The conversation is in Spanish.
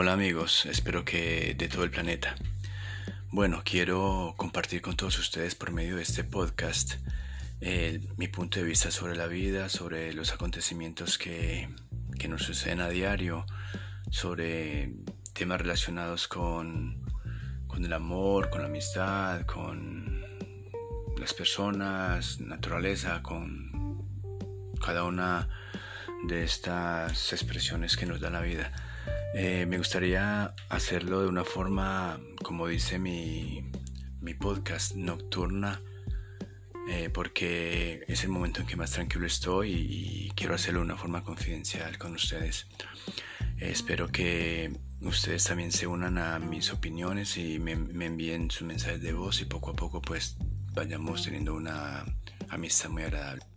Hola amigos, espero que de todo el planeta. Bueno, quiero compartir con todos ustedes por medio de este podcast mi punto de vista sobre la vida, sobre los acontecimientos que, que nos suceden a diario, sobre temas relacionados con, con el amor, con la amistad, con las personas, naturaleza, con cada una de estas expresiones que nos da la vida. Eh, me gustaría hacerlo de una forma, como dice mi, mi podcast, nocturna, eh, porque es el momento en que más tranquilo estoy y, quiero hacerlo de una forma confidencial con ustedes. Eh, espero que ustedes también se unan a mis opiniones y me, me envíen sus mensajes de voz y poco a poco pues vayamos teniendo una amistad muy agradable.